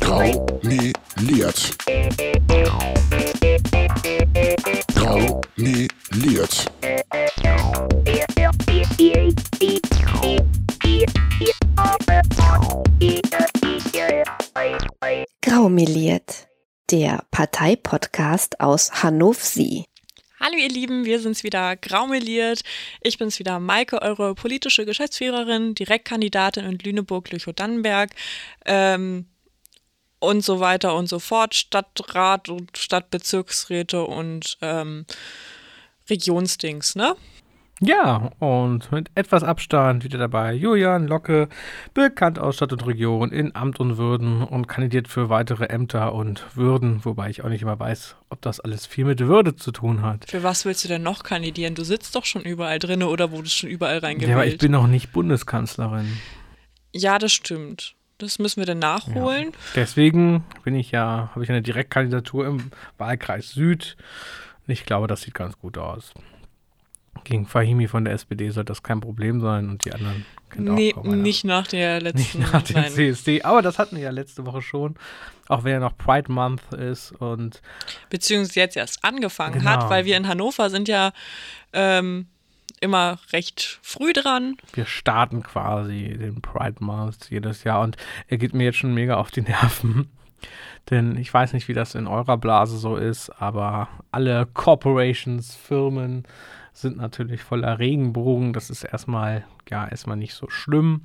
Graumeliert. Graumeliert. Graumeliert, der Parteipodcast aus Hannover. Hallo ihr Lieben, wir sind's wieder graumeliert. Ich bin's wieder Maike, eure politische Geschäftsführerin, Direktkandidatin in Lüneburg-Lüchow-Dannenberg ähm, und so weiter und so fort, Stadtrat und Stadtbezirksräte und ähm, Regionsdings, ne? Ja, und mit etwas Abstand wieder dabei Julian Locke, bekannt aus Stadt und Region in Amt und Würden und kandidiert für weitere Ämter und Würden, wobei ich auch nicht immer weiß, ob das alles viel mit Würde zu tun hat. Für was willst du denn noch kandidieren? Du sitzt doch schon überall drin oder wurdest schon überall reingewählt? Ja, aber ich bin noch nicht Bundeskanzlerin. Ja, das stimmt. Das müssen wir dann nachholen. Ja. Deswegen bin ich ja, habe ich eine Direktkandidatur im Wahlkreis Süd. Ich glaube, das sieht ganz gut aus. Gegen Fahimi von der SPD soll das kein Problem sein und die anderen kennt nee, auch Nicht nach der letzten Nicht nach dem CSD, aber das hatten wir ja letzte Woche schon. Auch wenn ja noch Pride Month ist und. Beziehungsweise jetzt erst angefangen genau. hat, weil wir in Hannover sind ja ähm, immer recht früh dran. Wir starten quasi den Pride Month jedes Jahr und er geht mir jetzt schon mega auf die Nerven. Denn ich weiß nicht, wie das in eurer Blase so ist, aber alle Corporations, Firmen, sind natürlich voller Regenbogen. Das ist erstmal, ja, erstmal nicht so schlimm.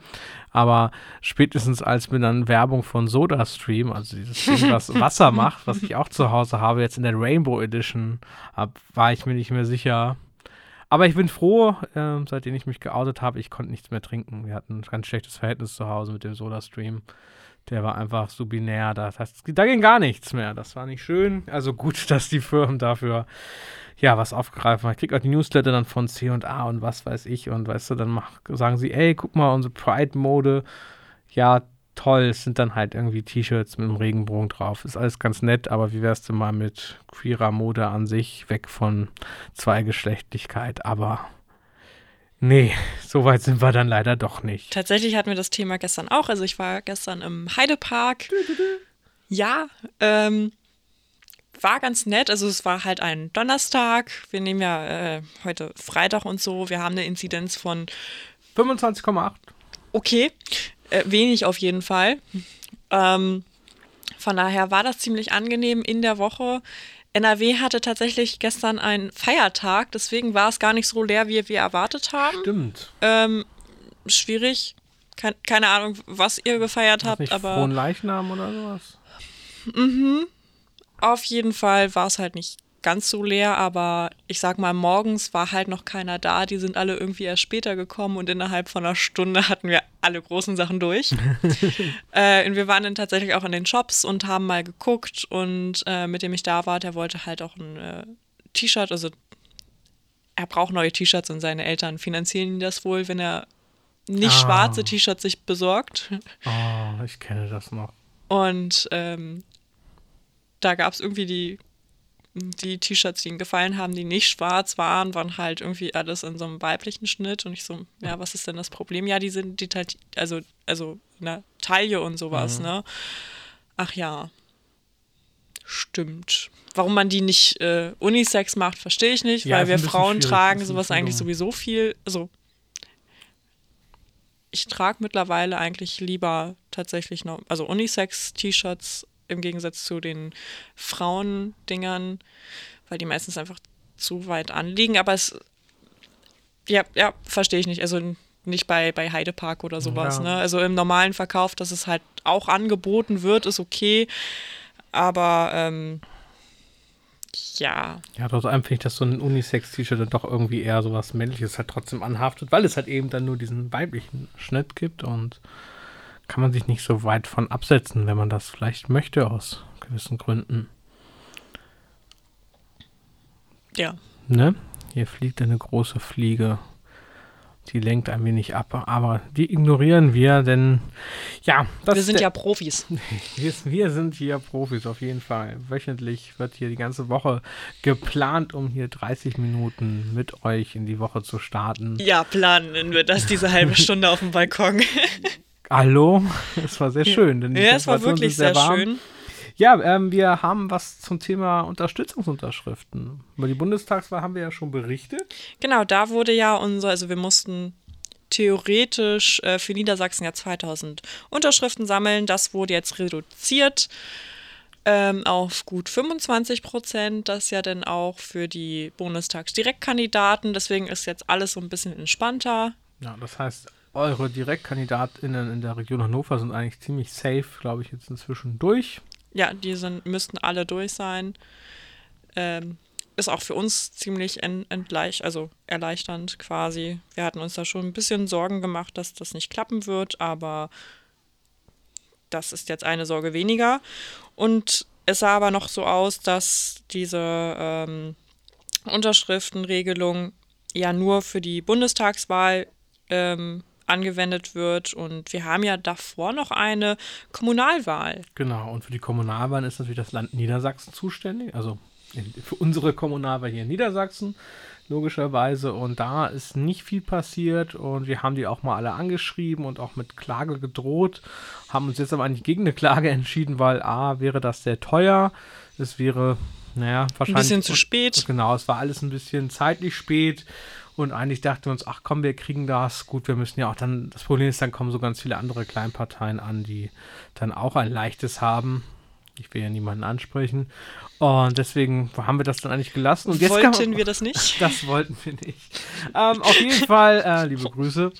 Aber spätestens als mir dann Werbung von SodaStream, also dieses Ding, was Wasser macht, was ich auch zu Hause habe, jetzt in der Rainbow Edition, hab, war ich mir nicht mehr sicher. Aber ich bin froh, äh, seitdem ich mich geoutet habe, ich konnte nichts mehr trinken. Wir hatten ein ganz schlechtes Verhältnis zu Hause mit dem SodaStream. Der war einfach so binär. Das heißt, da ging gar nichts mehr. Das war nicht schön. Also gut, dass die Firmen dafür ja, was aufgreifen. Ich kriege auch die Newsletter dann von C&A und was weiß ich und weißt du, dann mach, sagen sie, ey, guck mal, unsere Pride-Mode, ja, toll, es sind dann halt irgendwie T-Shirts mit einem Regenbogen drauf. Ist alles ganz nett, aber wie wär's denn mal mit queerer Mode an sich, weg von Zweigeschlechtlichkeit, aber nee, so weit sind wir dann leider doch nicht. Tatsächlich hatten wir das Thema gestern auch, also ich war gestern im Heidepark. Ja, ähm, war ganz nett. Also es war halt ein Donnerstag. Wir nehmen ja äh, heute Freitag und so. Wir haben eine Inzidenz von 25,8. Okay, äh, wenig auf jeden Fall. Ähm, von daher war das ziemlich angenehm in der Woche. NRW hatte tatsächlich gestern einen Feiertag, deswegen war es gar nicht so leer, wie wir erwartet haben. Stimmt. Ähm, schwierig. Keine, keine Ahnung, was ihr gefeiert habt, nicht aber. Frohen Leichnam oder sowas? Mhm. Auf jeden Fall war es halt nicht ganz so leer, aber ich sag mal, morgens war halt noch keiner da. Die sind alle irgendwie erst später gekommen und innerhalb von einer Stunde hatten wir alle großen Sachen durch. äh, und wir waren dann tatsächlich auch in den Shops und haben mal geguckt und äh, mit dem ich da war, der wollte halt auch ein äh, T-Shirt, also er braucht neue T-Shirts und seine Eltern finanzieren ihn das wohl, wenn er nicht ah. schwarze T-Shirts sich besorgt. Oh, ich kenne das noch. Und ähm, da gab es irgendwie die, die T-Shirts, die ihm gefallen haben, die nicht schwarz waren, waren halt irgendwie alles in so einem weiblichen Schnitt. Und ich so, ja, was ist denn das Problem? Ja, die sind die also, also eine Taille und sowas, mhm. ne? Ach ja. Stimmt. Warum man die nicht äh, Unisex macht, verstehe ich nicht, ja, weil wir Frauen tragen sowas eigentlich sowieso viel. Also, ich trage mittlerweile eigentlich lieber tatsächlich noch, also Unisex-T-Shirts im Gegensatz zu den Frauendingern, weil die meistens einfach zu weit anliegen. Aber es, ja, ja, verstehe ich nicht. Also nicht bei, bei Heidepark oder sowas. Ja. Ne? Also im normalen Verkauf, dass es halt auch angeboten wird, ist okay. Aber ähm, ja. Ja, trotz allem finde ich, dass so ein Unisex-T-Shirt dann doch irgendwie eher sowas Männliches halt trotzdem anhaftet, weil es halt eben dann nur diesen weiblichen Schnitt gibt und kann man sich nicht so weit von absetzen, wenn man das vielleicht möchte aus gewissen Gründen. Ja. Ne? Hier fliegt eine große Fliege. Die lenkt ein wenig ab, aber die ignorieren wir, denn ja, wir sind ja Profis. wir, wir sind hier Profis auf jeden Fall. Wöchentlich wird hier die ganze Woche geplant, um hier 30 Minuten mit euch in die Woche zu starten. Ja, planen wir das, diese halbe Stunde auf dem Balkon. Hallo, es war sehr schön. Denn Ja, es war wirklich sehr, warm. schön. Ja, ähm, wir haben was zum Thema Unterstützungsunterschriften. Über die Bundestagswahl haben wir ja schon berichtet. Genau, da wurde ja unser, also wir mussten theoretisch äh, für Niedersachsen ja 2000 Unterschriften sammeln. Das wurde jetzt reduziert ähm, auf gut 25 Prozent. Das ja dann auch für die Bundestagsdirektkandidaten. Deswegen ist jetzt alles so ein bisschen entspannter. Ja, das heißt, eure DirektkandidatInnen in der Region Hannover sind eigentlich ziemlich safe, glaube ich, jetzt inzwischen durch. Ja, die sind, müssten alle durch sein. Ähm, ist auch für uns ziemlich en, entleich, also erleichternd quasi. Wir hatten uns da schon ein bisschen Sorgen gemacht, dass das nicht klappen wird, aber das ist jetzt eine Sorge weniger. Und es sah aber noch so aus, dass diese ähm, Unterschriftenregelung ja nur für die Bundestagswahl ähm, angewendet wird. Und wir haben ja davor noch eine Kommunalwahl. Genau, und für die Kommunalwahlen ist natürlich das Land Niedersachsen zuständig, also für unsere Kommunalwahl hier in Niedersachsen, logischerweise. Und da ist nicht viel passiert und wir haben die auch mal alle angeschrieben und auch mit Klage gedroht, haben uns jetzt aber eigentlich gegen eine Klage entschieden, weil A, wäre das sehr teuer, es wäre, naja, Ein wahrscheinlich. bisschen zu spät. Genau, es war alles ein bisschen zeitlich spät. Und eigentlich dachten wir uns, ach komm, wir kriegen das. Gut, wir müssen ja auch dann, das Problem ist, dann kommen so ganz viele andere Kleinparteien an, die dann auch ein leichtes haben. Ich will ja niemanden ansprechen. Und deswegen haben wir das dann eigentlich gelassen. Und jetzt Wollten kann, wir das nicht? das wollten wir nicht. Ähm, auf jeden Fall, äh, liebe Grüße.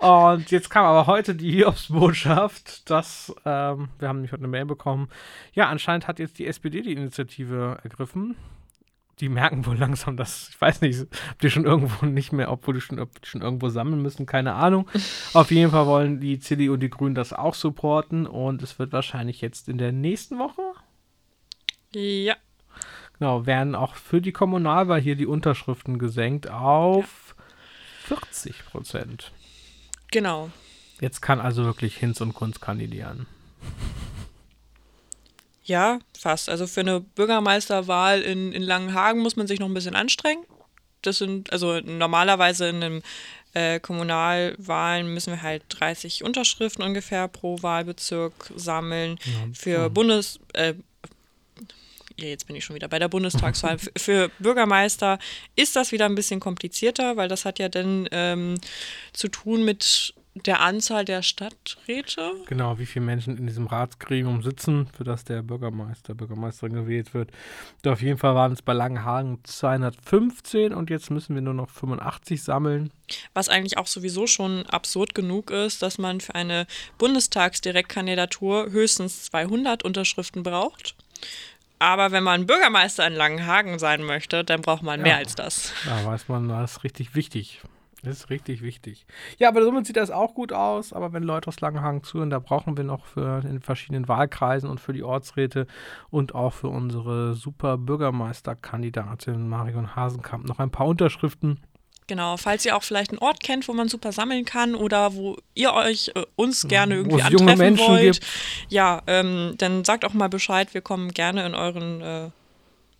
Und jetzt kam aber heute die Hiobsbotschaft, dass, ähm, wir haben nämlich heute eine Mail bekommen, ja, anscheinend hat jetzt die SPD die Initiative ergriffen. Die merken wohl langsam, dass, ich weiß nicht, ob die schon irgendwo nicht mehr, obwohl die schon, ob die schon irgendwo sammeln müssen, keine Ahnung. Auf jeden Fall wollen die CDU und die Grünen das auch supporten und es wird wahrscheinlich jetzt in der nächsten Woche, Ja, Genau, werden auch für die Kommunalwahl hier die Unterschriften gesenkt auf 40 Prozent. genau. Jetzt kann also wirklich Hinz und Kunz kandidieren. Ja, fast. Also für eine Bürgermeisterwahl in, in Langenhagen muss man sich noch ein bisschen anstrengen. Das sind, also normalerweise in einem äh, Kommunalwahlen müssen wir halt 30 Unterschriften ungefähr pro Wahlbezirk sammeln. Für Bundes, äh, ja, jetzt bin ich schon wieder bei der Bundestagswahl. Für Bürgermeister ist das wieder ein bisschen komplizierter, weil das hat ja dann ähm, zu tun mit der Anzahl der Stadträte. Genau, wie viele Menschen in diesem Ratsgremium sitzen, für das der Bürgermeister, Bürgermeisterin gewählt wird. Und auf jeden Fall waren es bei Langenhagen 215 und jetzt müssen wir nur noch 85 sammeln. Was eigentlich auch sowieso schon absurd genug ist, dass man für eine Bundestagsdirektkandidatur höchstens 200 Unterschriften braucht. Aber wenn man Bürgermeister in Langenhagen sein möchte, dann braucht man mehr Ja. als das. Da weiß man, das ist richtig wichtig. Das ist richtig wichtig. Ja, aber somit sieht das auch gut aus. Aber wenn Leute aus Langenhagen zuhören, da brauchen wir noch für in verschiedenen Wahlkreisen und für die Ortsräte und auch für unsere super Bürgermeisterkandidatin Marion Hasenkamp noch ein paar Unterschriften. Genau, falls ihr auch vielleicht einen Ort kennt, wo man super sammeln kann oder wo ihr euch äh, uns gerne irgendwie antreffen wollt, gibt. ja, ähm, dann sagt auch mal Bescheid. Wir kommen gerne in euren, äh,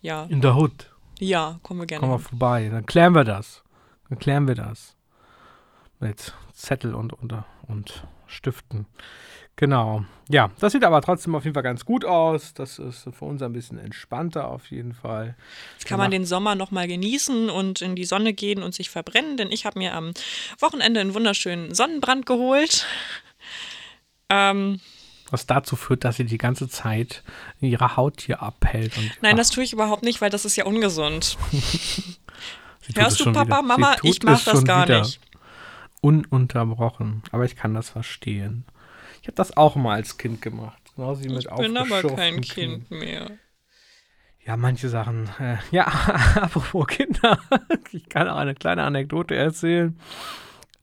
ja, In der Hut. ja, kommen wir gerne. Komm mal hin. vorbei. Dann klären wir das. Dann klären wir das. Mit Zettel und, und, und Stiften. Genau. Ja, das sieht aber trotzdem auf jeden Fall ganz gut aus. Das ist für uns ein bisschen entspannter auf jeden Fall. Jetzt kann man den Sommer noch mal genießen und in die Sonne gehen und sich verbrennen, denn ich habe mir am Wochenende einen wunderschönen Sonnenbrand geholt. Ähm, Was dazu führt, dass sie die ganze Zeit ihre Haut hier abhält. Nein, das tue ich überhaupt nicht, weil das ist ja ungesund. Hörst du, Papa, wieder. Mama? Ich mach das gar wieder. nicht. Ununterbrochen. Aber ich kann das verstehen. Ich habe das auch mal als Kind gemacht. Genauso wie mit Ich bin aber kein. Kind mehr. Ja, manche Sachen. Äh, ja, apropos Kinder. Ich kann auch eine kleine Anekdote erzählen.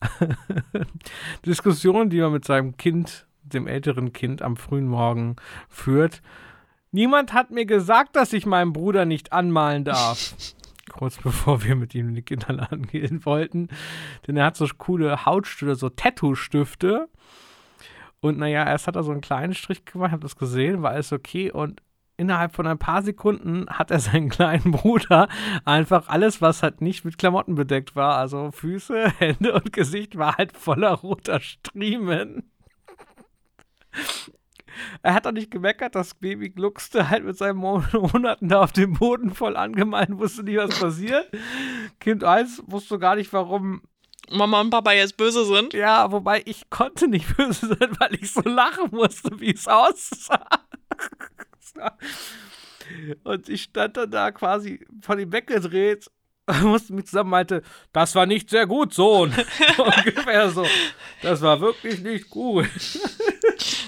Diskussion, die man mit seinem Kind, dem älteren Kind, am frühen Morgen führt. Niemand hat mir gesagt, dass ich meinen Bruder nicht anmalen darf. Kurz bevor wir mit ihm in den Kinderladen gehen wollten. Denn er hat so coole Hautstifte, so Tattoo-Stifte. Und naja, erst hat er so einen kleinen Strich gemacht, hab das gesehen, war alles okay. Und innerhalb von ein paar Sekunden hat er seinen kleinen Bruder einfach alles, was halt nicht mit Klamotten bedeckt war, also Füße, Hände und Gesicht, war halt voller roter Striemen. Er hat doch nicht gemeckert, das Baby gluckste halt mit seinen Monaten da auf dem Boden voll angemeint, wusste nicht, was passiert. Kind 1 wusste gar nicht, warum Mama und Papa jetzt böse sind. Ja, wobei ich konnte nicht böse sein, weil ich so lachen musste, wie es aussah. Und ich stand dann da quasi von ihm weggedreht, musste mich zusammen meinte, das war nicht sehr gut, Sohn. Ungefähr so. Das war wirklich nicht gut.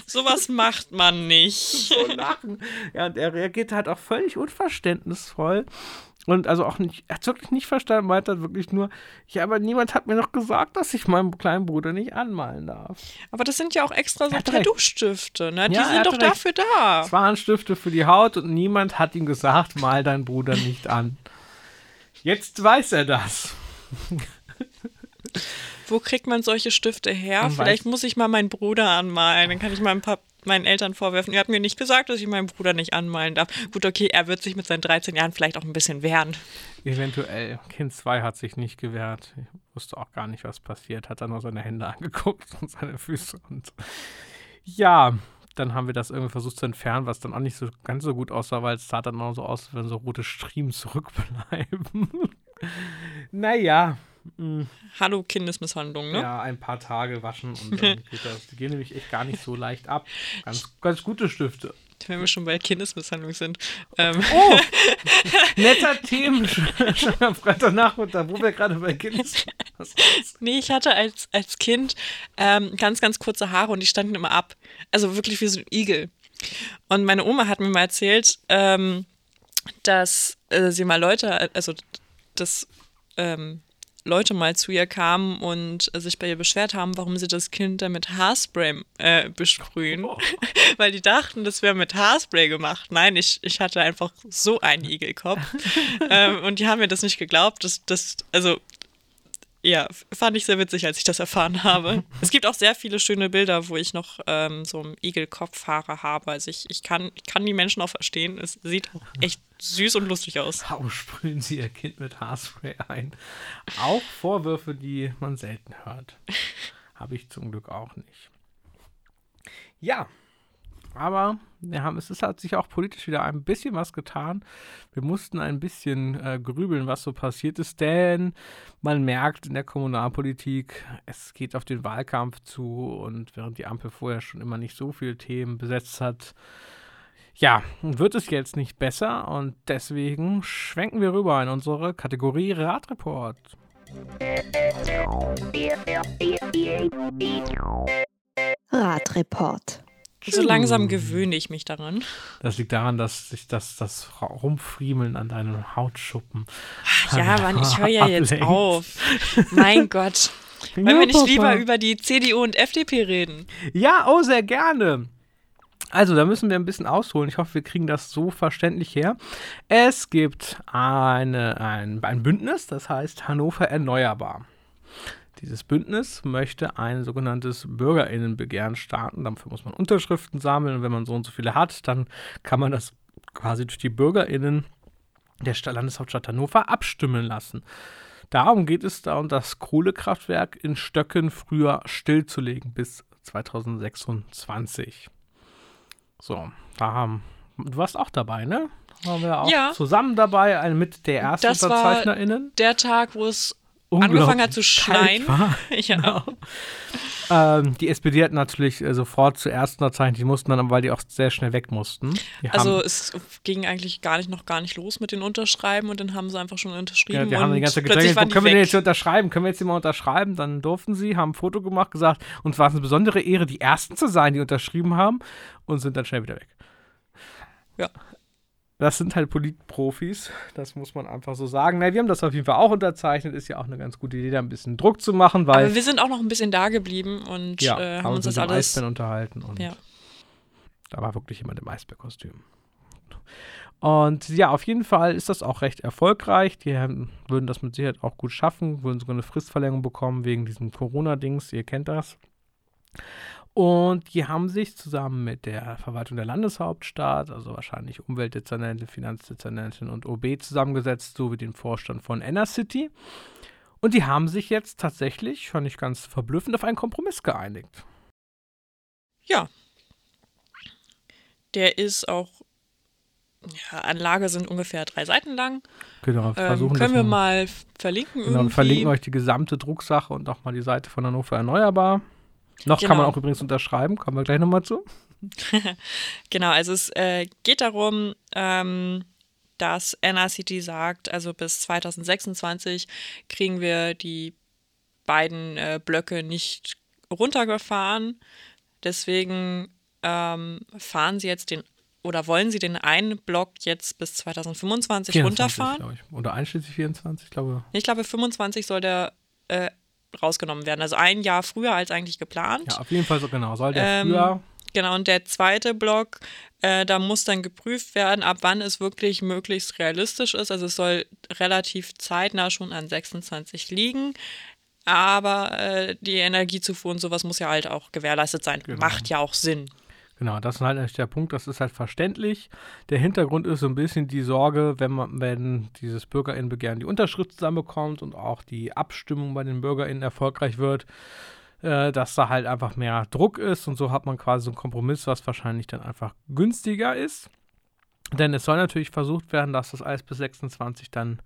Sowas macht man nicht. So lachen. Ja, und er reagiert halt auch völlig unverständnisvoll. Und also auch nicht, er hat wirklich nicht verstanden, meint er wirklich nur, ja, aber niemand hat mir noch gesagt, dass ich meinen kleinen Bruder nicht anmalen darf. Aber das sind ja auch extra so. Tattoo-Stifte, ne? Die Ja, sind doch recht. dafür da. Es waren Stifte für die Haut und niemand hat ihm gesagt, mal deinen Bruder nicht an. Jetzt weiß er das. Wo kriegt man solche Stifte her? Man Vielleicht weiß- muss ich mal meinen Bruder anmalen. Dann kann ich meinem Pap meinen Eltern vorwerfen. Ihr habt mir nicht gesagt, dass ich meinen Bruder nicht anmalen darf. Gut, okay, er wird sich mit seinen 13 Jahren vielleicht auch ein bisschen wehren. Eventuell. Kind 2 hat sich nicht gewehrt. Ich wusste auch gar nicht, was passiert. Hat dann nur seine Hände angeguckt und seine Füße. Und ja, dann haben wir das irgendwie versucht zu entfernen, was dann auch nicht so ganz so gut aussah, weil es sah dann auch so aus, als wenn so rote Striemen zurückbleiben. naja. Mh, Hallo Kindesmisshandlung, ne? Ja, ein paar Tage waschen und dann geht das. Die gehen nämlich echt gar nicht so leicht ab. Ganz, ganz gute Stifte. Wenn wir schon bei Kindesmisshandlung sind. Ähm, Oh, netter Themen schon am Freitagnachmittag, wo wir gerade bei Kindes. Was ist? Nee, ich hatte als, als Kind ähm, ganz, ganz kurze Haare und die standen immer ab. Also wirklich wie so ein Igel. Und meine Oma hat mir mal erzählt, ähm, dass äh, sie mal Leute, also dass ähm, Leute mal zu ihr kamen und äh, sich bei ihr beschwert haben, warum sie das Kind dann mit Haarspray äh, besprühen. Weil die dachten, das wäre mit Haarspray gemacht. Nein, ich, ich hatte einfach so einen Igelkopf. ähm, und die haben mir das nicht geglaubt. Das, das, also ja, fand ich sehr witzig, als ich das erfahren habe. es gibt auch sehr viele schöne Bilder, wo ich noch ähm, so einen Igelkopfhaare habe. Also ich, ich, kann, ich kann die Menschen auch verstehen. Es sieht auch echt süß und lustig aus. Warum sprühen Sie Ihr Kind mit Haarspray ein? Auch Vorwürfe, die man selten hört. Habe ich zum Glück auch nicht. Ja, aber haben, es hat sich auch politisch wieder ein bisschen was getan. Wir mussten ein bisschen äh, grübeln, was so passiert ist, denn man merkt in der Kommunalpolitik, es geht auf den Wahlkampf zu und während die Ampel vorher schon immer nicht so viele Themen besetzt hat, ja, wird es jetzt nicht besser und deswegen schwenken wir rüber in unsere Kategorie Radreport. Radreport. So langsam gewöhne ich mich daran. Das liegt daran, dass sich das, das Rumfriemeln an deinen Hautschuppen. Ja, Mann, ich höre ja jetzt ablenkt. auf. Mein Gott. Wollen Ja, wir nicht lieber über die CDU und FDP reden? Ja, oh, sehr gerne. Also, da müssen wir ein bisschen ausholen. Ich hoffe, wir kriegen das so verständlich her. Es gibt eine, ein, ein Bündnis, das heißt Hannover Erneuerbar. Dieses Bündnis möchte ein sogenanntes Bürgerinnenbegehren starten. Dafür muss man Unterschriften sammeln und wenn man so und so viele hat, dann kann man das quasi durch die Bürgerinnen der Stadt, Landeshauptstadt Hannover abstimmen lassen. Darum geht es da, um das Kohlekraftwerk in Stöcken früher stillzulegen bis 2026. So, da haben. Du warst auch dabei, ne? Waren wir auch Ja. zusammen dabei, mit der ersten Das war- UnterzeichnerInnen. Der Tag, wo es angefangen hat zu schneien. Ja. Genau. Ähm, die SPD hat natürlich äh, sofort zuerst unterzeichnet, die mussten dann, weil die auch sehr schnell weg mussten. Die Also haben, es ging eigentlich gar nicht noch gar nicht los mit den Unterschreiben und dann haben sie einfach schon unterschrieben ja, die und haben die ganze Zeit die können wir denn jetzt hier unterschreiben? Können wir jetzt hier mal unterschreiben? Dann durften sie, haben ein Foto gemacht, gesagt, uns war es eine besondere Ehre, die Ersten zu sein, die unterschrieben haben und sind dann schnell wieder weg. Ja. Das sind halt Politprofis, das muss man einfach so sagen. Na, wir haben das auf jeden Fall auch unterzeichnet, ist ja auch eine ganz gute Idee, da ein bisschen Druck zu machen, weil Aber wir sind auch noch ein bisschen da geblieben und ja, äh, haben haben uns das mit dem alles. Eisbären unterhalten und Ja. da war wirklich jemand im Eisbärkostüm. Und ja, auf jeden Fall ist das auch recht erfolgreich. Die haben, würden das mit Sicherheit auch gut schaffen, würden sogar eine Fristverlängerung bekommen wegen diesem Corona-Dings, ihr kennt das. Und die haben sich zusammen mit der Verwaltung der Landeshauptstadt, also wahrscheinlich Umweltdezernentin, Finanzdezernentin und OB zusammengesetzt, sowie den Vorstand von City. Und die haben sich jetzt tatsächlich, fand ich ganz verblüffend, auf einen Kompromiss geeinigt. Ja. Der ist auch, ja, Anlage sind ungefähr drei Seiten lang. Genau, Ähm, versuchen können das wir mal verlinken Genau, wir verlinken euch die gesamte Drucksache und auch mal die Seite von Hannover Erneuerbar. Noch kann man Genau. auch übrigens unterschreiben, kommen wir gleich nochmal zu. Genau, also es äh, geht darum, ähm, dass NRCT sagt, also bis 2026 kriegen wir die beiden äh, Blöcke nicht runtergefahren. Deswegen ähm, fahren sie jetzt den oder wollen sie den einen Block jetzt bis 2025 runterfahren? glaube ich. Oder einschließlich 24, ich glaube. Ich glaube, 25 soll der äh, rausgenommen werden. Also ein Jahr früher als eigentlich geplant. Ja, auf jeden Fall so genau. Soll der Ähm, früher. Genau, und der zweite Block, äh, da muss dann geprüft werden, ab wann es wirklich möglichst realistisch ist. Also es soll relativ zeitnah schon an 26 liegen. Aber äh, die Energiezufuhr und sowas muss ja halt auch gewährleistet sein. Genau. Macht ja auch Sinn. Genau, das ist halt echt der Punkt, das ist halt verständlich. Der Hintergrund ist so ein bisschen die Sorge, wenn man, wenn dieses Bürgerinnenbegehren die Unterschrift zusammenbekommt und auch die Abstimmung bei den BürgerInnen erfolgreich wird, äh, dass da halt einfach mehr Druck ist und so hat man quasi so einen Kompromiss, was wahrscheinlich dann einfach günstiger ist. Denn es soll natürlich versucht werden, dass das alles bis 26 dann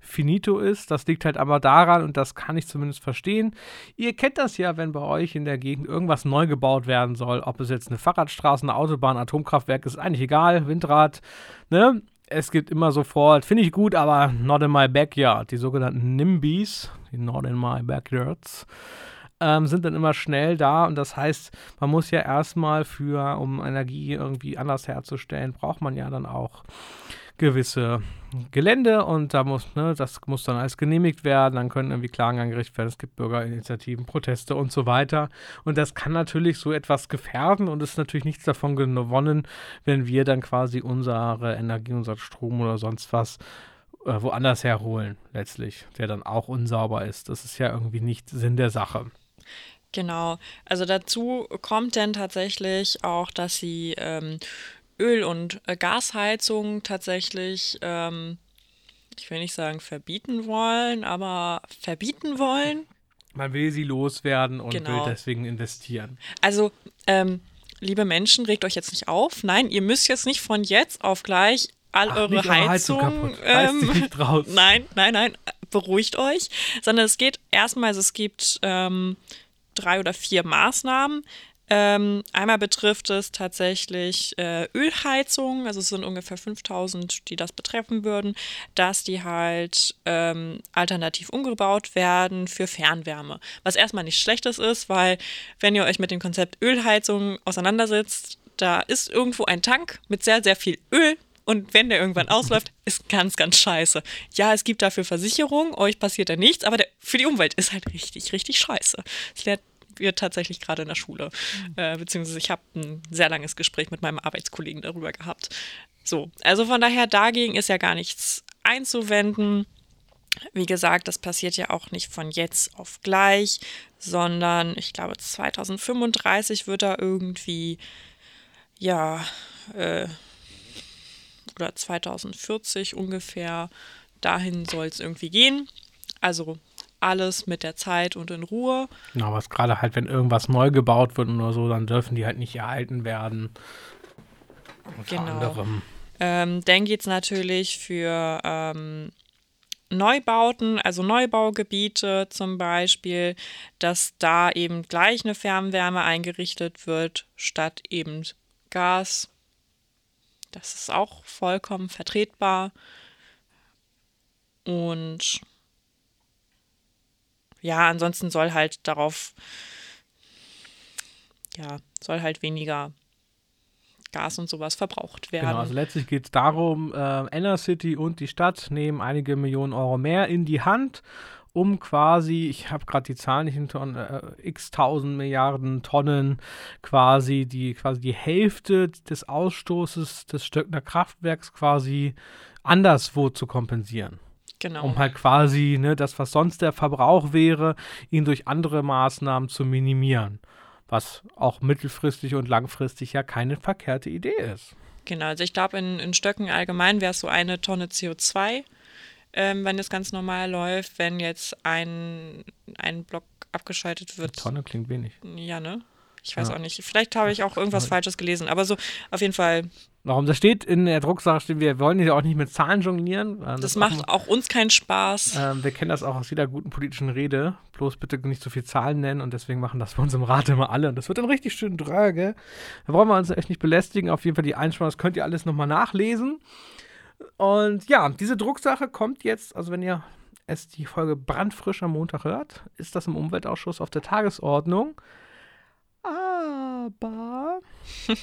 finito ist. Das liegt halt aber daran, und das kann ich zumindest verstehen. Ihr kennt das ja, wenn bei euch in der Gegend irgendwas neu gebaut werden soll, ob es jetzt eine Fahrradstraße, eine Autobahn, Atomkraftwerk ist, eigentlich egal, Windrad, ne? Es gibt immer sofort, finde ich gut, aber not in my backyard. Die sogenannten NIMBYs, die not in my backyards, ähm, sind dann immer schnell da und das heißt, man muss ja erstmal für, um Energie irgendwie anders herzustellen, braucht man ja dann auch gewisse Gelände und da muss, ne, das muss dann alles genehmigt werden, dann können irgendwie Klagen angerichtet werden, es gibt Bürgerinitiativen, Proteste und so weiter. Und das kann natürlich so etwas gefährden und ist natürlich nichts davon gewonnen, wenn wir dann quasi unsere Energie, unseren Strom oder sonst was äh, woanders herholen, letztlich, der dann auch unsauber ist. Das ist ja irgendwie nicht Sinn der Sache. Genau. Also dazu kommt dann tatsächlich auch, dass sie ähm, Öl- und äh, Gasheizung tatsächlich, ähm, ich will nicht sagen verbieten wollen, aber verbieten wollen. Man will sie loswerden und Genau. will deswegen investieren. Also, ähm, liebe Menschen, regt euch jetzt nicht auf. Nein, ihr müsst jetzt nicht von jetzt auf gleich all Ach, eure Heizung Heizung. ähm, nicht raus. Nein, nein, nein, beruhigt euch. Sondern es geht erstmal, also es gibt ähm, drei oder vier Maßnahmen. Ähm, einmal betrifft es tatsächlich äh, Ölheizung, also es sind ungefähr 5000, die das betreffen würden, dass die halt ähm, alternativ umgebaut werden für Fernwärme. Was erstmal nichts Schlechtes ist, weil wenn ihr euch mit dem Konzept Ölheizung auseinandersetzt, da ist irgendwo ein Tank mit sehr, sehr viel Öl und wenn der irgendwann ausläuft, ist ganz, ganz scheiße. Ja, es gibt dafür Versicherungen, euch passiert da nichts, aber der, für die Umwelt ist halt richtig, richtig scheiße. Das lernt wir tatsächlich gerade in der Schule. Äh, beziehungsweise ich habe ein sehr langes Gespräch mit meinem Arbeitskollegen darüber gehabt. So, also von daher dagegen ist ja gar nichts einzuwenden. Wie gesagt, das passiert ja auch nicht von jetzt auf gleich, sondern ich glaube 2035 wird da irgendwie, ja, äh, oder 2040 ungefähr, dahin soll es irgendwie gehen. Also alles mit der Zeit und in Ruhe. Genau, was gerade halt, wenn irgendwas neu gebaut wird oder so, dann dürfen die halt nicht erhalten werden. Unter Genau. anderem. Ähm, dann geht es natürlich für ähm, Neubauten, also Neubaugebiete zum Beispiel, dass da eben gleich eine Fernwärme eingerichtet wird, statt eben Gas. Das ist auch vollkommen vertretbar. Und ja, ansonsten soll halt darauf, ja, soll halt weniger Gas und sowas verbraucht werden. Genau, also letztlich geht es darum, äh, Inner-City und die Stadt nehmen einige Millionen Euro mehr in die Hand, um quasi, ich habe gerade die Zahlen nicht in Tonnen, äh, x tausend Milliarden Tonnen, quasi die, quasi die Hälfte des Ausstoßes des Stöckner Kraftwerks quasi anderswo zu kompensieren. genau. Um halt quasi ne, das, was sonst der Verbrauch wäre, ihn durch andere Maßnahmen zu minimieren. Was auch mittelfristig und langfristig ja keine verkehrte Idee ist. Genau, also ich glaube, in, in Stöcken allgemein wäre es so eine Tonne CO2, ähm, wenn es ganz normal läuft. Wenn jetzt ein, ein Block abgeschaltet wird. Tonne klingt wenig. Ja, ne? Ich weiß Ja. auch nicht. Vielleicht habe ich auch irgendwas Falsches gelesen, aber so auf jeden Fall, Warum? Da steht in der Drucksache, steht, wir wollen ja auch nicht mit Zahlen jonglieren. das, ist macht auch uns keinen Spaß. Ähm, wir kennen das auch aus jeder guten politischen Rede. Bloß bitte nicht so viel Zahlen nennen und deswegen machen das bei uns im Rat immer alle. Und das wird dann richtig schön dröge. Da wollen wir uns echt nicht belästigen. Auf jeden Fall die Einsparung, das könnt ihr alles nochmal nachlesen. Und ja, diese Drucksache kommt jetzt, also wenn ihr es die Folge brandfrisch am Montag hört, ist das im Umweltausschuss auf der Tagesordnung. Aber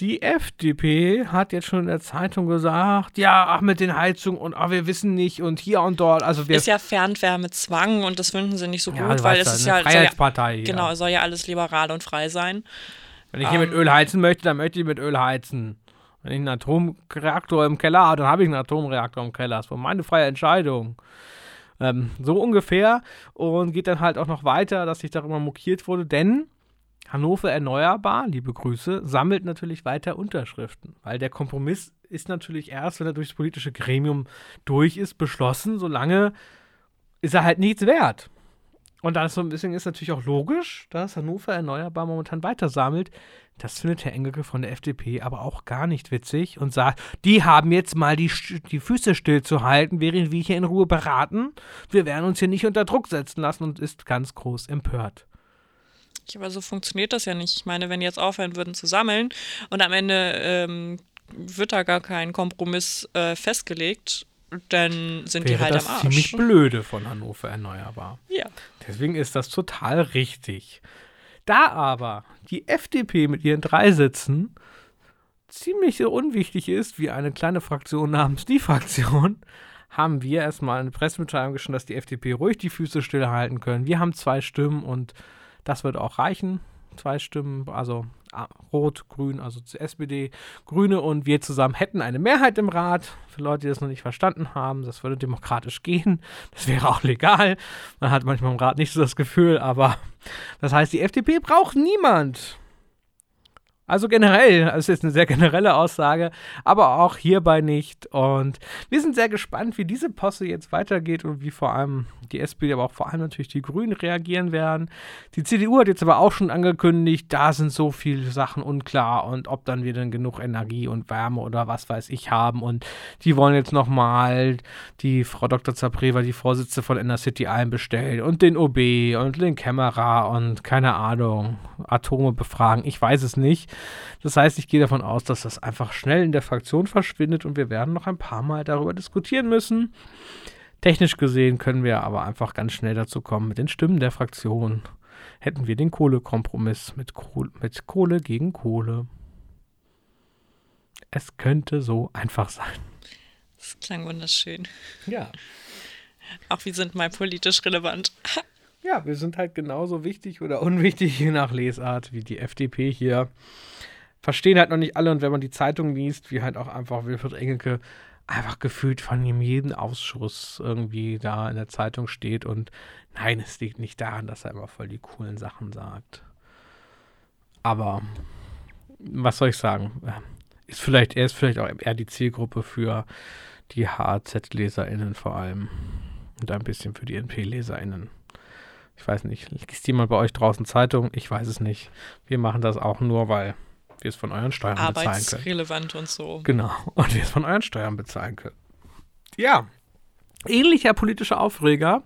die FDP hat jetzt schon in der Zeitung gesagt, ja, ach mit den Heizungen und ach, wir wissen nicht und hier und dort. Also wir ist ja Fernwärmezwang und das finden sie nicht so Ja, gut, du weil es ist ja, soll ja Freiheitspartei. genau, es soll ja alles liberal und frei sein. Wenn ich hier mit Ähm. Öl heizen möchte, dann möchte ich mit Öl heizen. Wenn ich einen Atomreaktor im Keller habe, dann habe ich einen Atomreaktor im Keller. Das war meine freie Entscheidung. Ähm, so ungefähr. Und geht dann halt auch noch weiter, dass ich darüber mokiert wurde, denn Hannover Erneuerbar, liebe Grüße, sammelt natürlich weiter Unterschriften. Weil der Kompromiss ist natürlich erst, wenn er durchs politische Gremium durch ist, beschlossen. Solange ist er halt nichts wert. Und das so ein bisschen ist natürlich auch logisch, dass Hannover Erneuerbar momentan weiter sammelt. Das findet Herr Engelke von der FDP aber auch gar nicht witzig und sagt, die haben jetzt mal die, die Füße stillzuhalten, während wir hier in Ruhe beraten. Wir werden uns hier nicht unter Druck setzen lassen und ist ganz groß empört. Ja, aber so funktioniert das ja nicht. Ich meine, wenn die jetzt aufhören würden zu sammeln und am Ende ähm, wird da gar kein Kompromiss äh, festgelegt, dann sind die Wäre halt das am Arsch. ziemlich blöde von Hannover Erneuerbar. Ja. Deswegen ist das total richtig. Da aber die FDP mit ihren drei Sitzen ziemlich so unwichtig ist wie eine kleine Fraktion namens die Fraktion, haben wir erstmal eine Pressemitteilung geschrieben, dass die FDP ruhig die Füße stillhalten können. Wir haben zwei Stimmen und das wird auch reichen. Zwei Stimmen, also Rot, Grün, also zur SPD, Grüne und wir zusammen hätten eine Mehrheit im Rat. Für Leute, die das noch nicht verstanden haben, das würde demokratisch gehen. Das wäre auch legal. Man hat manchmal im Rat nicht so das Gefühl, aber das heißt, die FDP braucht niemand. Also generell, das ist jetzt eine sehr generelle Aussage, aber auch hierbei nicht. Und wir sind sehr gespannt, wie diese Posse jetzt weitergeht und wie vor allem die SPD, aber auch vor allem natürlich die Grünen reagieren werden. Die CDU hat jetzt aber auch schon angekündigt, da sind so viele Sachen unklar und ob dann wir dann genug Energie und Wärme oder was weiß ich haben. Und die wollen jetzt nochmal die Frau Dr. Zapreva, die Vorsitzende von Inner-City einbestellen und den OB und den Kämmerer und keine Ahnung, Atome befragen. Ich weiß es nicht. Das heißt, ich gehe davon aus, dass das einfach schnell in der Fraktion verschwindet und wir werden noch ein paar Mal darüber diskutieren müssen. Technisch gesehen können wir aber einfach ganz schnell dazu kommen, mit den Stimmen der Fraktion hätten wir den Kohlekompromiss mit, Kohl mit Kohle gegen Kohle. Es könnte so einfach sein. Das klang wunderschön. Ja. Auch wir sind mal politisch relevant. Ja, wir sind halt genauso wichtig oder unwichtig, je nach Lesart, wie die FDP hier. Verstehen halt noch nicht alle und wenn man die Zeitung liest, wie halt auch einfach Wilfried Engelke einfach gefühlt von jedem Ausschuss irgendwie da in der Zeitung steht und nein, es liegt nicht daran, dass er immer voll die coolen Sachen sagt. Aber was soll ich sagen? Ist vielleicht, er ist vielleicht auch eher die Zielgruppe für die HZ-LeserInnen vor allem und ein bisschen für die NP-LeserInnen. Ich weiß nicht, liest jemand bei euch draußen Zeitung? Ich weiß es nicht. Wir machen das auch nur, weil wir es von euren Steuern bezahlen können. Arbeitsrelevant und so. Genau. Und wir es von euren Steuern bezahlen können. Ja. Ähnlicher politischer Aufreger.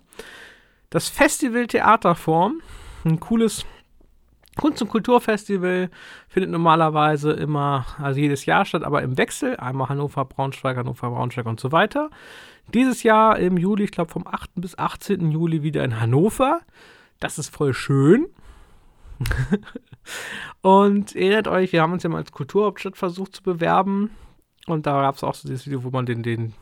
Das Festival Theaterform. Ein cooles Kunst- und Kulturfestival findet normalerweise immer, also jedes Jahr statt, aber im Wechsel. Einmal Hannover, Braunschweig, Hannover, Braunschweig und so weiter. Dieses Jahr im Juli, ich glaube vom 8. bis 18. Juli wieder in Hannover. Das ist voll schön. und erinnert euch, wir haben uns ja mal als Kulturhauptstadt versucht zu bewerben. Und da gab es auch so dieses Video, wo man den, den,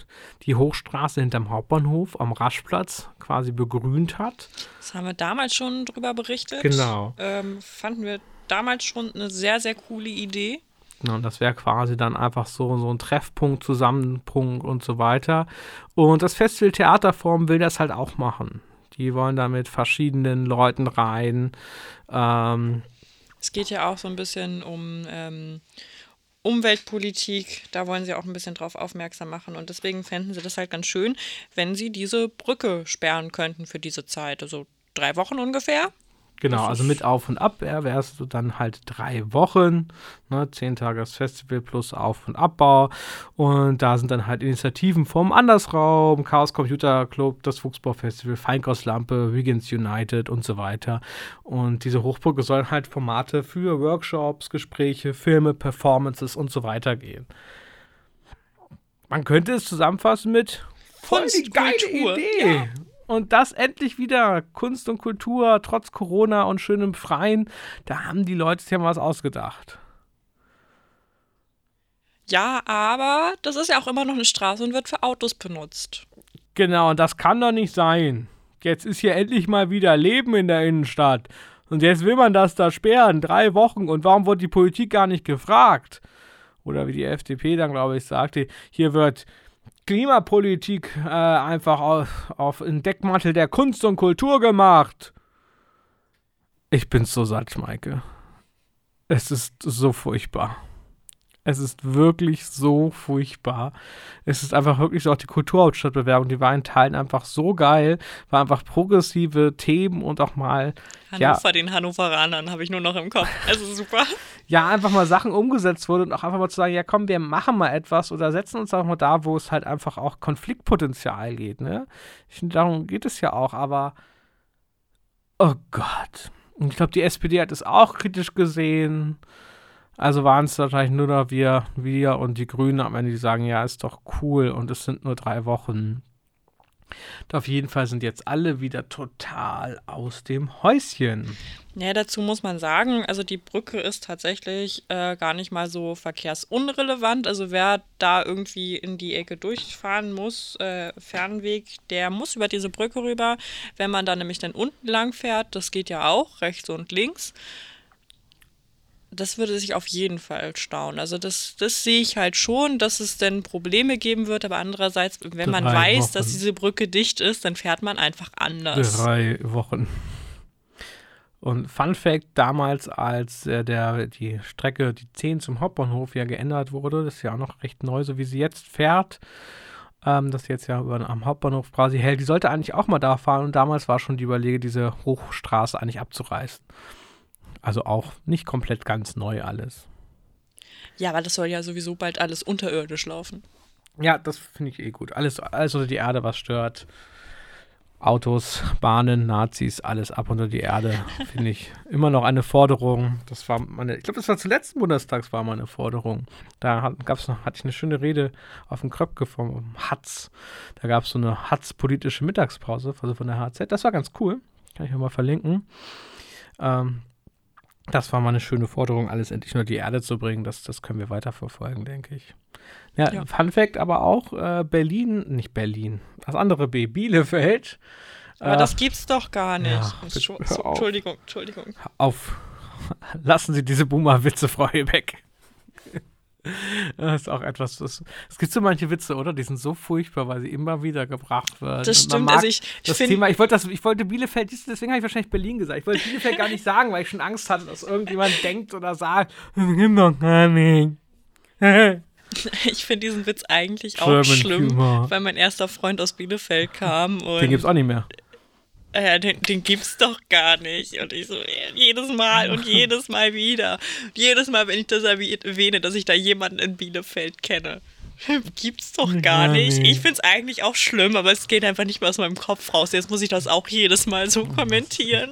die Hochstraße hinterm Hauptbahnhof am Raschplatz quasi begrünt hat. Das haben wir damals schon drüber berichtet. Genau. Ähm, fanden wir damals schon eine sehr, sehr coole Idee. Und das wäre quasi dann einfach so, so ein Treffpunkt, Zusammenpunkt und so weiter. Und das Festival Theaterform will das halt auch machen. Die wollen da mit verschiedenen Leuten rein. Ähm, Es geht ja auch so ein bisschen um ähm, Umweltpolitik. Da wollen sie auch ein bisschen drauf aufmerksam machen. Und deswegen fänden sie das halt ganz schön, wenn sie diese Brücke sperren könnten für diese Zeit. Also drei Wochen ungefähr. Genau, also mit Auf und Ab wär- wärst du dann halt drei Wochen, ne, zehn Tage das Festival plus Auf- und Abbau. Und da sind dann halt Initiativen vom Andersraum, Chaos Computer Club, das Fuchsbau-Festival, Feinkostlampe, Weekends United und so weiter. Und diese Hochburg sollen halt Formate für Workshops, Gespräche, Filme, Performances und so weiter gehen. Man könnte es zusammenfassen mit voll die geile Idee. ja. Und das endlich wieder Kunst und Kultur, trotz Corona und schönem Freien. Da haben die Leute sich ja mal was ausgedacht. Ja, aber das ist ja auch immer noch eine Straße und wird für Autos benutzt. Genau, und das kann doch nicht sein. Jetzt ist hier endlich mal wieder Leben in der Innenstadt. Und jetzt will man das da sperren, drei Wochen. Und warum wurde die Politik gar nicht gefragt? Oder wie die FDP dann, glaube ich, sagte, hier wird Klimapolitik äh, einfach auf, auf den Deckmantel der Kunst und Kultur gemacht. Ich bin so satt, Maike. Es ist so furchtbar. Es ist wirklich so furchtbar. Es ist einfach wirklich so auch die Kulturhauptstadtbewerbung, die war in Teilen einfach so geil, war einfach progressive Themen und auch mal, Ja. Hannover, den Hannoveranern habe ich nur noch im Kopf. Also super. ja, einfach mal Sachen umgesetzt wurde und auch einfach mal zu sagen, ja komm, wir machen mal etwas oder setzen uns auch mal da, wo es halt einfach auch Konfliktpotenzial geht, ne? Ich, finde, darum geht es ja auch, aber oh Gott. Und ich glaube, die SPD hat es auch kritisch gesehen. Also waren es wahrscheinlich nur noch wir, wir und die Grünen am Ende, die sagen, ja, ist doch cool und es sind nur drei Wochen. Und auf jeden Fall sind jetzt alle wieder total aus dem Häuschen. Ja, dazu muss man sagen, also die Brücke ist tatsächlich äh, gar nicht mal so verkehrsunrelevant. Also wer da irgendwie in die Ecke durchfahren muss, äh, Fernweg, der muss über diese Brücke rüber. Wenn man da nämlich dann unten lang fährt, das geht ja auch, rechts und links. Das würde sich auf jeden Fall stauen. Also das, das sehe ich halt schon, dass es dann Probleme geben wird, aber andererseits, wenn man Drei weiß, dass Wochen. diese Brücke dicht ist, dann fährt man einfach anders. Drei Wochen. Und Fun Fact: damals, als äh, der, die Strecke, die 10 zum Hauptbahnhof ja geändert wurde, das ist ja auch noch recht neu, so wie sie jetzt fährt, ähm, dass sie jetzt ja über, am Hauptbahnhof quasi hält, die sollte eigentlich auch mal da fahren. Und damals war schon die Überlege, diese Hochstraße eigentlich abzureißen. Also auch nicht komplett ganz neu alles. Ja, aber das soll ja sowieso bald alles unterirdisch laufen. Ja, das finde ich eh gut. Alles, alles unter die Erde, was stört. Autos, Bahnen, Nazis, alles ab unter die Erde, finde ich immer noch eine Forderung. Das war meine, ich glaube, das war zur letzten Bundestags war meine Forderung. Da hat, gab's noch, hatte ich eine schöne Rede auf dem Kröpke vom Hatz. Da gab es so eine Hatz-politische Mittagspause, also von der HZ. Das war ganz cool. Kann ich mir mal verlinken. Ähm, das war mal eine schöne Forderung, alles endlich nur die Erde zu bringen. Das, das können wir weiterverfolgen, denke ich. Ja, Ja. Fun Fact aber auch, äh, Berlin, nicht Berlin, das andere B, Bielefeld. Aber äh, das gibt's doch gar nicht. ja, Entschu- bitte hör auf. Entschuldigung, Entschuldigung. auf. Lassen Sie diese Boomer-Witze, Frau Hebeck. Das ist auch etwas, das, es gibt so manche Witze, oder? Die sind so furchtbar, weil sie immer wieder gebracht werden. Das stimmt. Also ich, ich das Thema, ich wollte das, ich wollte Bielefeld, deswegen habe ich wahrscheinlich Berlin gesagt. Ich wollte Bielefeld gar nicht sagen, weil ich schon Angst hatte, dass irgendjemand denkt oder sagt, das gibt doch gar nicht. ich finde diesen Witz eigentlich auch German schlimm, Humor. weil mein erster Freund aus Bielefeld kam und Den gibt's auch nicht mehr. Äh, den, den gibt's doch gar nicht. Und ich so, jedes Mal und jedes Mal wieder. Und jedes Mal, wenn ich das erwähne, dass ich da jemanden in Bielefeld kenne. Gibt's doch gar Ja, nicht. nee. Ich find's eigentlich auch schlimm, aber es geht einfach nicht mehr aus meinem Kopf raus. Jetzt muss ich das auch jedes Mal so kommentieren.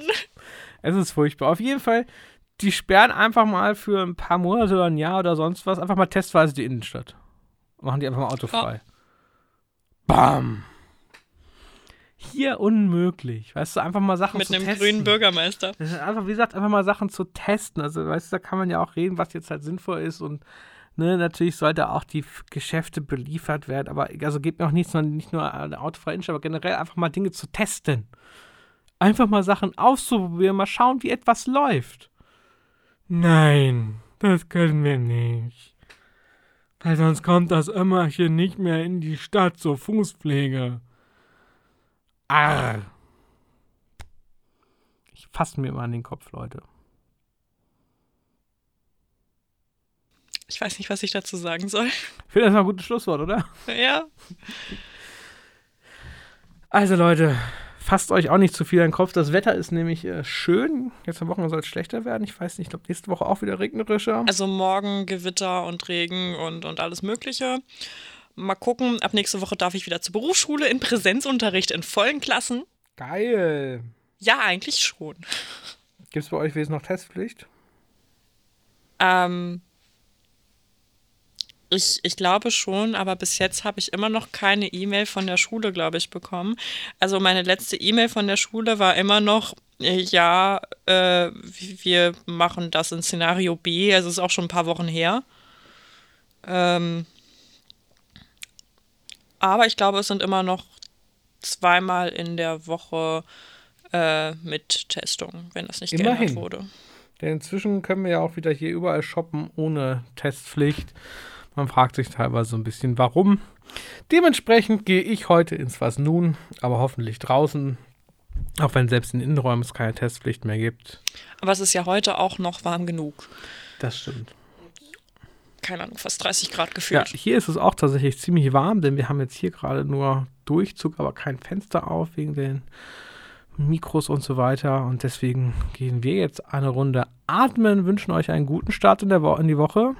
Es ist furchtbar. Auf jeden Fall, die sperren einfach mal für ein paar Monate oder ein Jahr oder sonst was einfach mal testweise die Innenstadt. Machen die einfach mal autofrei. Bam. Hier unmöglich. Weißt du, einfach mal Sachen Mit zu einem testen. grünen Bürgermeister. Das ist einfach, wie gesagt, einfach mal Sachen zu testen. Also, weißt du, da kann man ja auch reden, was jetzt halt sinnvoll ist und ne, natürlich sollte auch die Geschäfte beliefert werden, aber also geht mir auch nichts, sondern nicht nur eine autofreie Innenstadt, aber generell einfach mal Dinge zu testen. Einfach mal Sachen auszuprobieren, mal schauen, wie etwas läuft. Nein, das können wir nicht. Weil sonst kommt das Ömmerchen nicht mehr in die Stadt zur Fußpflege. Arr. Ich fasse mir immer an den Kopf, Leute. Ich weiß nicht, was ich dazu sagen soll. Ich finde das mal ein gutes Schlusswort, oder? Ja. Also, Leute, fasst euch auch nicht zu viel in den Kopf. Das Wetter ist nämlich äh, schön. Jetzt am Wochenende soll es schlechter werden. Ich weiß nicht, ich glaube nächste Woche auch wieder regnerischer. Also morgen Gewitter und Regen und, und alles Mögliche. Mal gucken, ab nächste Woche darf ich wieder zur Berufsschule in Präsenzunterricht in vollen Klassen. Geil. Ja, eigentlich schon. Gibt es bei euch wesen noch Testpflicht? Ähm, ich, ich glaube schon, aber bis jetzt habe ich immer noch keine E-Mail von der Schule, glaube ich, bekommen. Also meine letzte E-Mail von der Schule war immer noch, äh, ja, äh, wir machen das in Szenario B. Also ist auch schon ein paar Wochen her. Ähm, aber ich glaube, es sind immer noch zweimal in der Woche äh, mit Testung, wenn das nicht Immerhin. geändert wurde. Denn inzwischen können wir ja auch wieder hier überall shoppen ohne Testpflicht. Man fragt sich teilweise so ein bisschen, warum. Dementsprechend gehe ich heute ins Was nun, aber hoffentlich draußen. Auch wenn selbst in Innenräumen es keine Testpflicht mehr gibt. Aber es ist ja heute auch noch warm genug. Das stimmt. Keine Ahnung, fast 30 Grad Ja, gefühlt. hier ist es auch tatsächlich ziemlich warm, denn wir haben jetzt hier gerade nur Durchzug, aber kein Fenster auf wegen den Mikros und so weiter. Und deswegen gehen wir jetzt eine Runde atmen, wünschen euch einen guten Start in, der Wo in die Woche.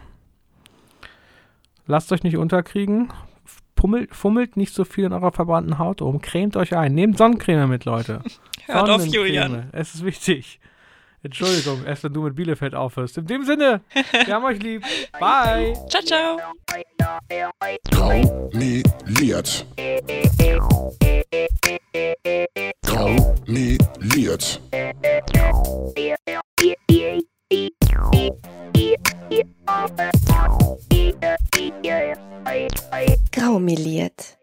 Lasst euch nicht unterkriegen. Pummelt, fummelt nicht so viel in eurer verbrannten Haut um. Cremt euch ein. Nehmt Sonnencreme mit, Leute. Hört auf. Julian. Es ist wichtig. Entschuldigung, erst wenn du mit Bielefeld aufhörst. In dem Sinne, wir haben euch lieb. Bye. Ciao, ciao. Graumeliert. Graumeliert. Graumeliert.